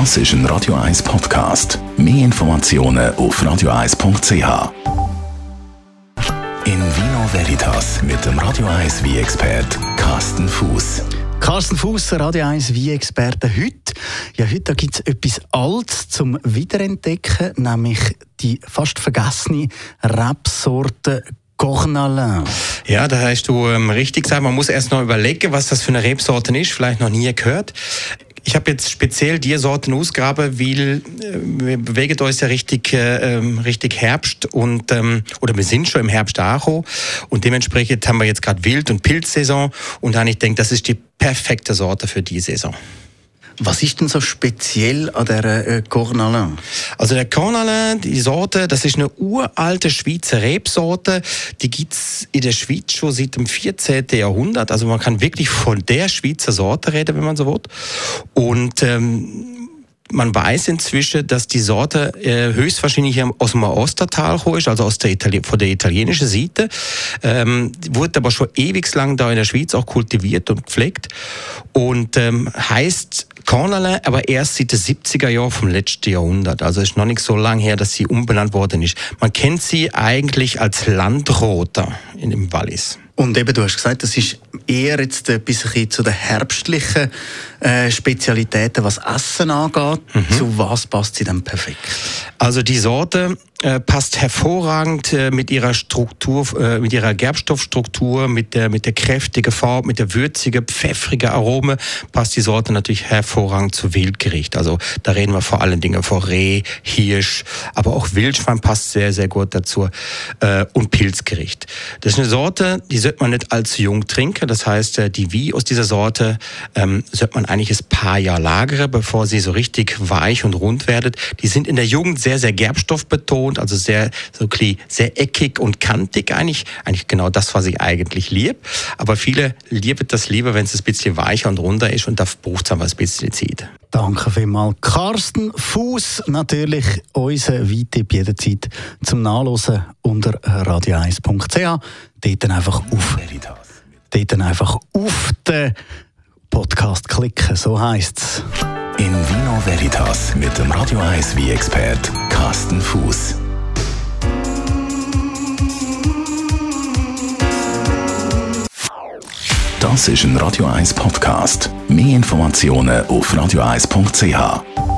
Das ist ein Radio 1 Podcast. Mehr Informationen auf radio1.ch. In Vino Veritas mit dem Radio 1 wie expert Carsten Fuß. Carsten Fuß, Radio 1 wie Experte heute. Ja, heute gibt es etwas Altes zum Wiederentdecken, nämlich die fast vergessene Rebsorte Cornalin. Ja, da hast du ähm, richtig gesagt, man muss erst noch überlegen, was das für eine Rebsorte ist, vielleicht noch nie gehört. Ich habe jetzt speziell die Sorten ausgraben, weil wir bewegen uns ja richtig, äh, ähm, richtig Herbst und ähm, oder wir sind schon im Herbst auch und dementsprechend haben wir jetzt gerade Wild- und Pilzsaison und dann ich denke, das ist die perfekte Sorte für die Saison. Was ist denn so speziell an der äh, Cornalin? Also der Cornalin, die Sorte, das ist eine uralte Schweizer Rebsorte. Die gibt's in der Schweiz schon seit dem 14. Jahrhundert. Also man kann wirklich von der Schweizer Sorte reden, wenn man so will. Und ähm, man weiß inzwischen, dass die Sorte äh, höchstwahrscheinlich aus dem Ostertal ist, also aus der Itali von der italienischen Seite. Ähm, wurde aber schon ewig lang da in der Schweiz auch kultiviert und gepflegt und ähm, heißt Kornerle, aber erst seit den 70er Jahren vom letzten Jahrhundert. Also ist noch nicht so lange her, dass sie umbenannt worden ist. Man kennt sie eigentlich als Landroter in dem Wallis. Und eben, du hast gesagt, das ist eher jetzt ein bisschen zu den herbstlichen äh, Spezialitäten, was Essen angeht. Mhm. Zu was passt sie denn perfekt? Also die Sorte äh, passt hervorragend äh, mit ihrer Struktur, äh, mit ihrer Gerbstoffstruktur, mit der, mit der kräftigen Farbe, mit der würzigen, pfeffrigen Arome, passt die Sorte natürlich hervorragend zu Wildgericht. Also da reden wir vor allen Dingen von Reh, Hirsch, aber auch Wildschwein passt sehr, sehr gut dazu äh, und Pilzgericht. Das ist eine Sorte, die sollte man nicht allzu jung trinken. Das heißt, äh, die Wie aus dieser Sorte ähm, sollte man eigentlich ein paar Jahre lagern, bevor sie so richtig weich und rund werdet. Die sind in der Jugend sehr, sehr gerbstoffbetont, also sehr, so sehr eckig und kantig eigentlich. Eigentlich genau das, was ich eigentlich lieb. Aber viele lieben das lieber, wenn es ein bisschen weicher und runder ist und da braucht es ein bisschen Zeit. Danke vielmals. Carsten Fuß, natürlich unser Weitipp jederzeit zum Nachlesen unter radio1.ch. Dort einfach auf, dort einfach auf den Podcast klicken, so heisst es. In Vino Veritas mit dem Radio 1 wie expert Carsten Fuß. Das ist ein Radio 1 Podcast. Mehr Informationen auf radio1.ch.